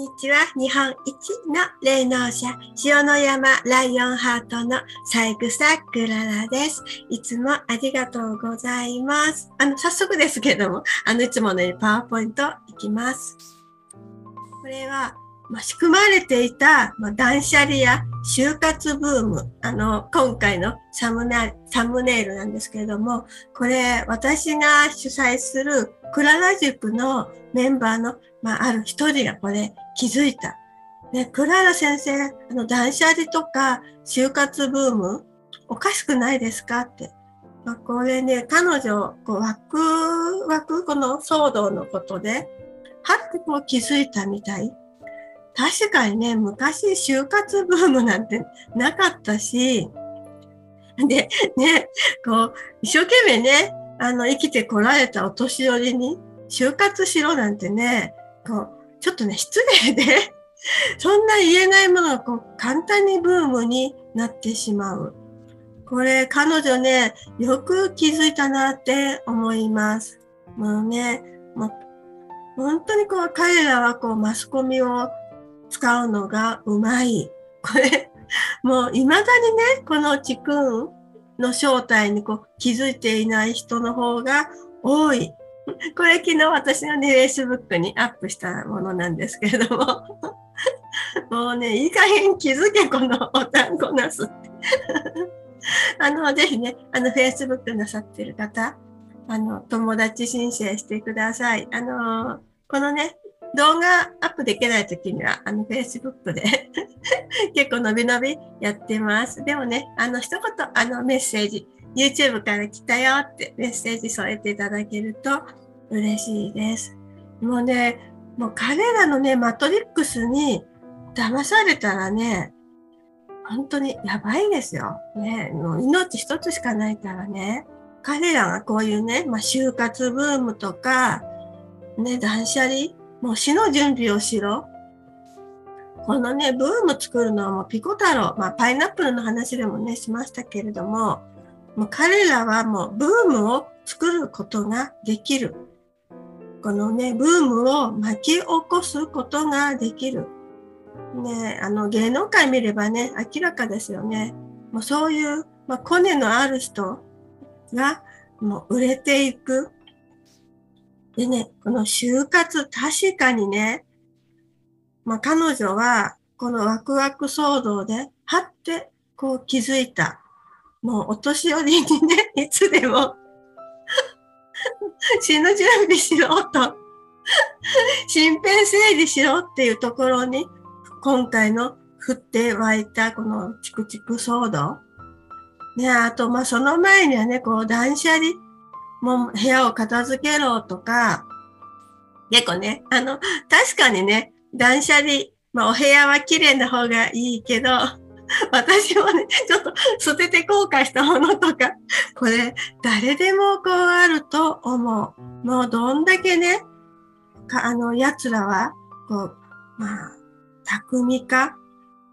にちは。日本一の霊能者、塩の山ライオンハートの三草クララです。いつもありがとうございます。あの、早速ですけども、あの、いつものようにパワーポイントいきます。これは、まあ、仕組まれていた、まあ、断捨離や就活ブーム、あの、今回のサムネサムネイルなんですけれども、これ、私が主催するクララ塾のメンバーの、まあ、ある一人がこれ気づいた。ね、クララ先生、あの、断捨離とか就活ブーム、おかしくないですかって。まあ、これね、彼女、こう、ワクワク、この騒動のことで、はってこう気づいたみたい。確かにね、昔就活ブームなんてなかったし、で、ね、こう、一生懸命ね、あの、生きてこられたお年寄りに、就活しろなんてね、こう、ちょっとね、失礼で そんな言えないものがこう簡単にブームになってしまう。これ、彼女ね、よく気づいたなって思います。もうね、もう本当にこう彼らはこうマスコミを使うのがうまい。これ、もう未だにね、このちくんの正体にこう気づいていない人の方が多い。これ昨日私がね、Facebook にアップしたものなんですけれども。もうね、いい加減気づけ、このお単語なすって。あの、ぜひね、あの、Facebook なさってる方、あの、友達申請してください。あの、このね、動画アップできないときには、あの、Facebook で 結構伸び伸びやってます。でもね、あの、一言、あの、メッセージ、YouTube から来たよってメッセージ添えていただけると嬉しいです。もうね、もう彼らのね、マトリックスに騙されたらね、本当にやばいですよ。ね、もう命一つしかないからね。彼らがこういうね、まあ、就活ブームとか、ね、断捨離もう死の準備をしろ。このね、ブーム作るのはもうピコ太郎、まあパイナップルの話でもね、しましたけれども、もう彼らはもうブームを作ることができる。このね、ブームを巻き起こすことができる。ね、あの芸能界見ればね、明らかですよね。もうそういう、まあ、コネのある人がもう売れていく。でね、この就活、確かにね、まあ、彼女は、このワクワク騒動で、はってこう気づいた。もうお年寄りにね、いつでも 死ぬ準備しろと身辺整理しろっていうところに、今回の降って湧いたこのチクチク騒動。ね、あと、ま、その前にはね、こう、断捨離もう部屋を片付けろとか、結構ね、あの、確かにね、断捨離、まあお部屋は綺麗な方がいいけど、私もね、ちょっと捨てて後悔したものとか、これ、誰でもこうあると思う。もうどんだけね、かあの、奴らは、こう、まあ、巧みか、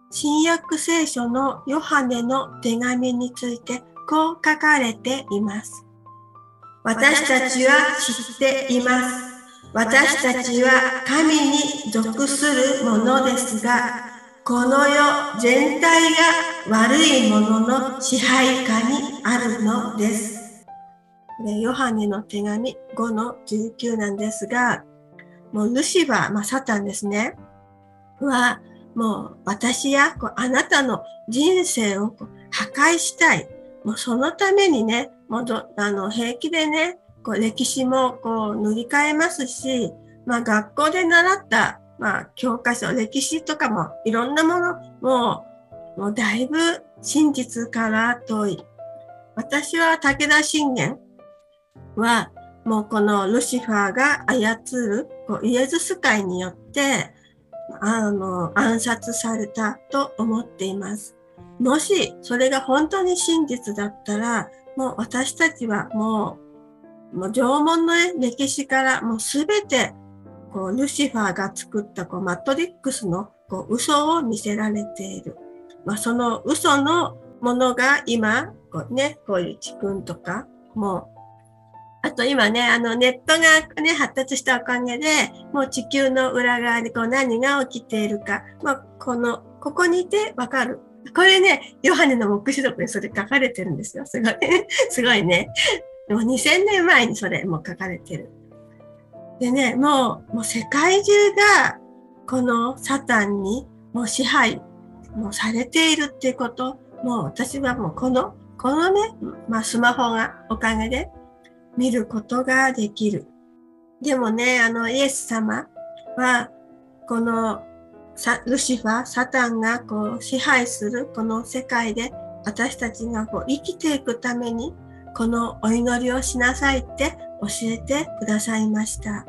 新約聖書のヨハネの手紙についてこう書かれています。私たちは知っています。私たちは神に属するものですが、この世全体が悪いものの支配下にあるのです。これ、ヨハネの手紙5の19なんですが、もうルシファー、まあ、サタンですね。は、もう私やこうあなたの人生を破壊したい。もうそのためにね、もうあの平気でね、こう歴史もこう塗り替えますし、まあ学校で習った、まあ教科書、歴史とかもいろんなものももうだいぶ真実から遠い。私は武田信玄はもうこのルシファーが操るこうイエズス会によってあの暗殺されたと思っています。もしそれが本当に真実だったら、もう私たちはもう、もう縄文の歴史からもうすべて、こう、ルシファーが作ったこうマトリックスのこう嘘を見せられている。まあ、その嘘のものが今、こうね、こういう地君とかもあと今ね、あのネットがね、発達したおかげで、もう地球の裏側にこう何が起きているか、まあ、この、ここにいてわかる。これね、ヨハネの目視録にそれ書かれてるんですよ。すごい。すごいね。もう2000年前にそれも書かれてる。でね、もう、もう世界中がこのサタンにもう支配もうされているっていうこと、もう私はもうこの、このね、まあスマホがおかげで見ることができる。でもね、あのイエス様は、このルシファー、サタンがこう支配するこの世界で私たちがこう生きていくためにこのお祈りをしなさいって教えてくださいました。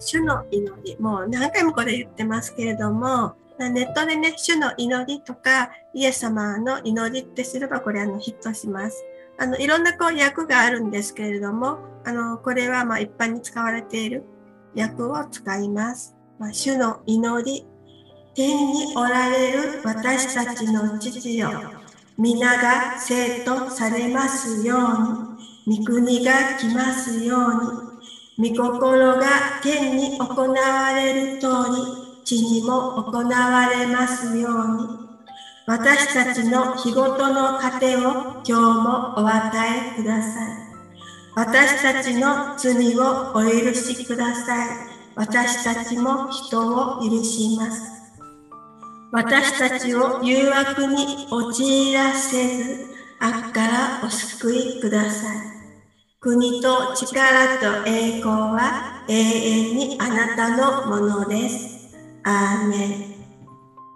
主の祈り、もう何回もこれ言ってますけれども、ネットでね、主の祈りとか、イエス様の祈りってすればこれあのヒットします。あの、いろんなこう訳があるんですけれども、あの、これはま一般に使われている訳を使います。まあ、主の祈り、天におられる私たちの父よ、皆が生徒されますように、御国が来ますように、御心が天に行われる通り、地にも行われますように、私たちの日ごとの糧を今日もお与えください。私たちの罪をお許しください。私たちも人を許します。私たちを誘惑に陥らせず、悪からお救いください。国と力と栄光は永遠にあなたのものです。アーメン。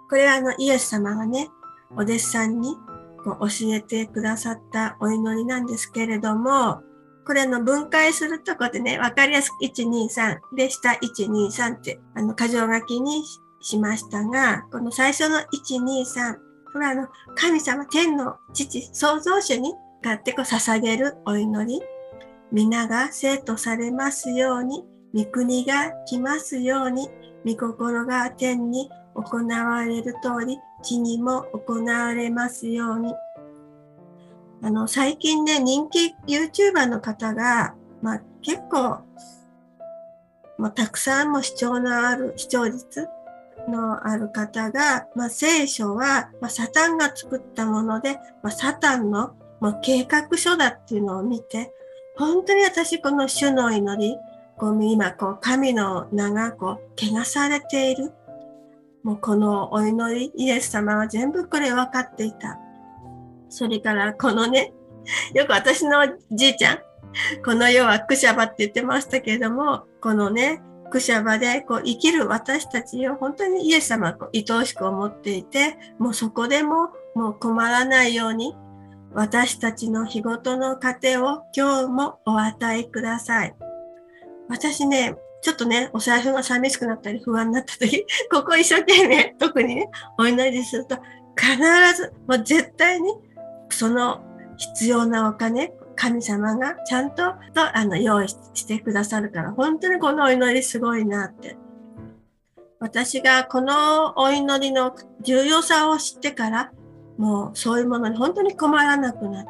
これはあのイエス様がね、お弟子さんにこう教えてくださったお祈りなんですけれども、これの分解するとこでね、わかりやすく1、2、3で下1、2、3ってあの箇条書きにしましたが、この最初の1、2、3、これはあの、神様、天の父、創造主に向かってこう捧げるお祈り。皆が生徒されますように、御国が来ますように、御心が天に行われる通り、地にも行われますように。あの、最近ね、人気 YouTuber の方が、まあ結構、もうたくさんも視聴のある、視聴率のある方が、まあ、聖書は、まあ、サタンが作ったもので、まあ、サタンの、ま、計画書だっていうのを見て、本当に私この主の祈り、こう今こう神の名がこう汚されている。もうこのお祈り、イエス様は全部これ分かっていた。それからこのね、よく私のじいちゃん、この世はクシャバって言ってましたけれども、このね、クシャバでこう生きる私たちを本当にイエス様を愛おしく思っていて、もうそこでももう困らないように私たちの日ごとの糧を今日もお与えください。私ね、ちょっとね、お財布が寂しくなったり不安になった時、ここ一生懸命、特にね、お祈りすると、必ず、もう絶対に、その必要なお金、神様がちゃんととあの用意してくださるから、本当にこのお祈りすごいなって。私がこのお祈りの重要さを知ってから、もうそういうものに本当に困らなくなっ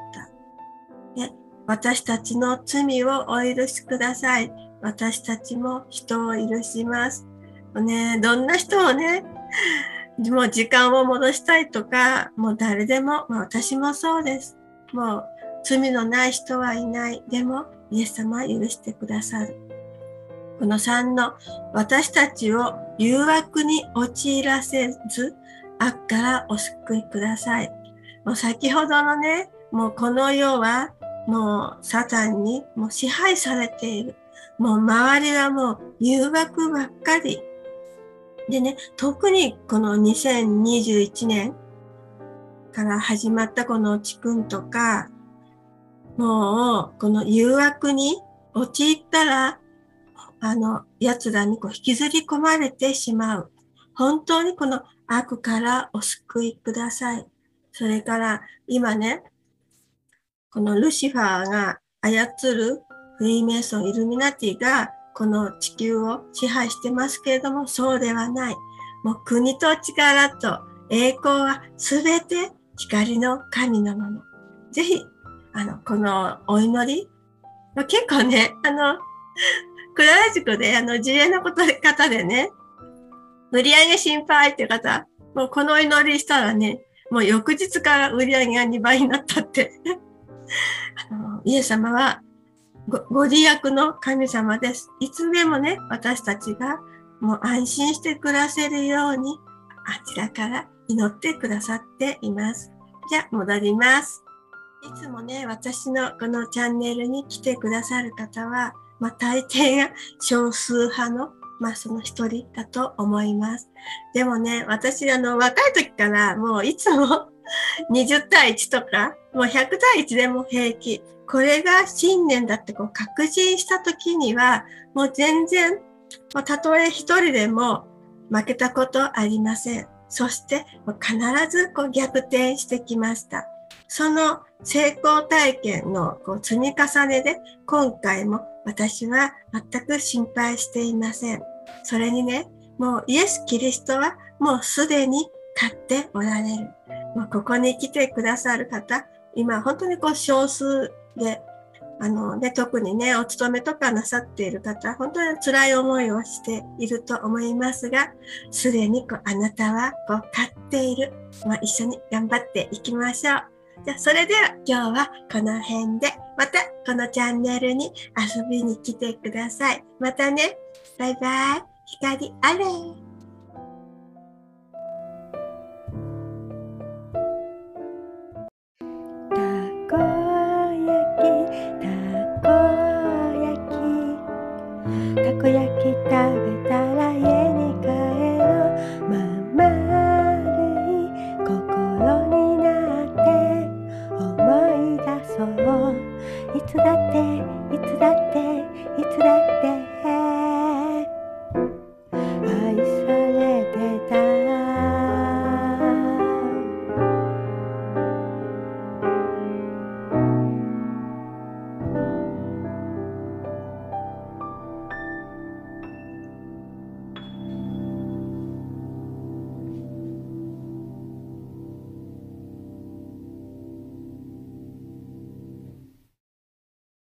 た。ね、私たちの罪をお許しください。私たちも人を許します。ね、どんな人もね、もう時間を戻したいとか、もう誰でも、まあ、私もそうです。もう罪のない人はいない。でも、イエス様は許してくださる。この3の、私たちを誘惑に陥らせず、悪からお救いください。もう先ほどのね、もうこの世は、もうサタンにもう支配されている。もう周りはもう誘惑ばっかり。でね、特にこの2021年から始まったこの地区とか、もう、この誘惑に陥ったら、あの、奴らにこう引きずり込まれてしまう。本当にこの悪からお救いください。それから今ね、このルシファーが操るフリーメイソン、イルミナティがこの地球を支配してますけれども、そうではない。もう国と力と栄光はすべて光の神のもの。ぜひあの、このお祈り？ま結構ね、あの、クララ塾で、あの、事例のこと方でね、売り上げ心配って方、もうこのお祈りしたらね、もう翌日から売り上げが2倍になったって あの。イエス様はごご利益の神様です。いつでもね、私たちがもう安心して暮らせるように、あちらから祈ってくださっています。じゃあ、戻ります。いつもね、私のこのチャンネルに来てくださる方は、まあ、大抵が少数派の、まあ、その一人だと思います。でもね、私、あの、若い時からもういつも 20対1とか、もう100対1でも平気。これが信念だってこう確信した時には、もう全然、たとえ一人でも負けたことありません。そして必ずこう逆転してきました。その成功体験のこう積み重ねで今回も私は全く心配していません。それにね、もうイエス・キリストはもうすでに勝っておられる。もうここに来てくださる方、今本当にこう少数で、あのね、特にね、お勤めとかなさっている方、本当に辛い思いをしていると思いますが、すでにこうあなたはこう勝っている。まあ、一緒に頑張っていきましょう。じゃ、それでは今日はこの辺で、またこのチャンネルに遊びに来てください。またね。バイバイ。光あれ。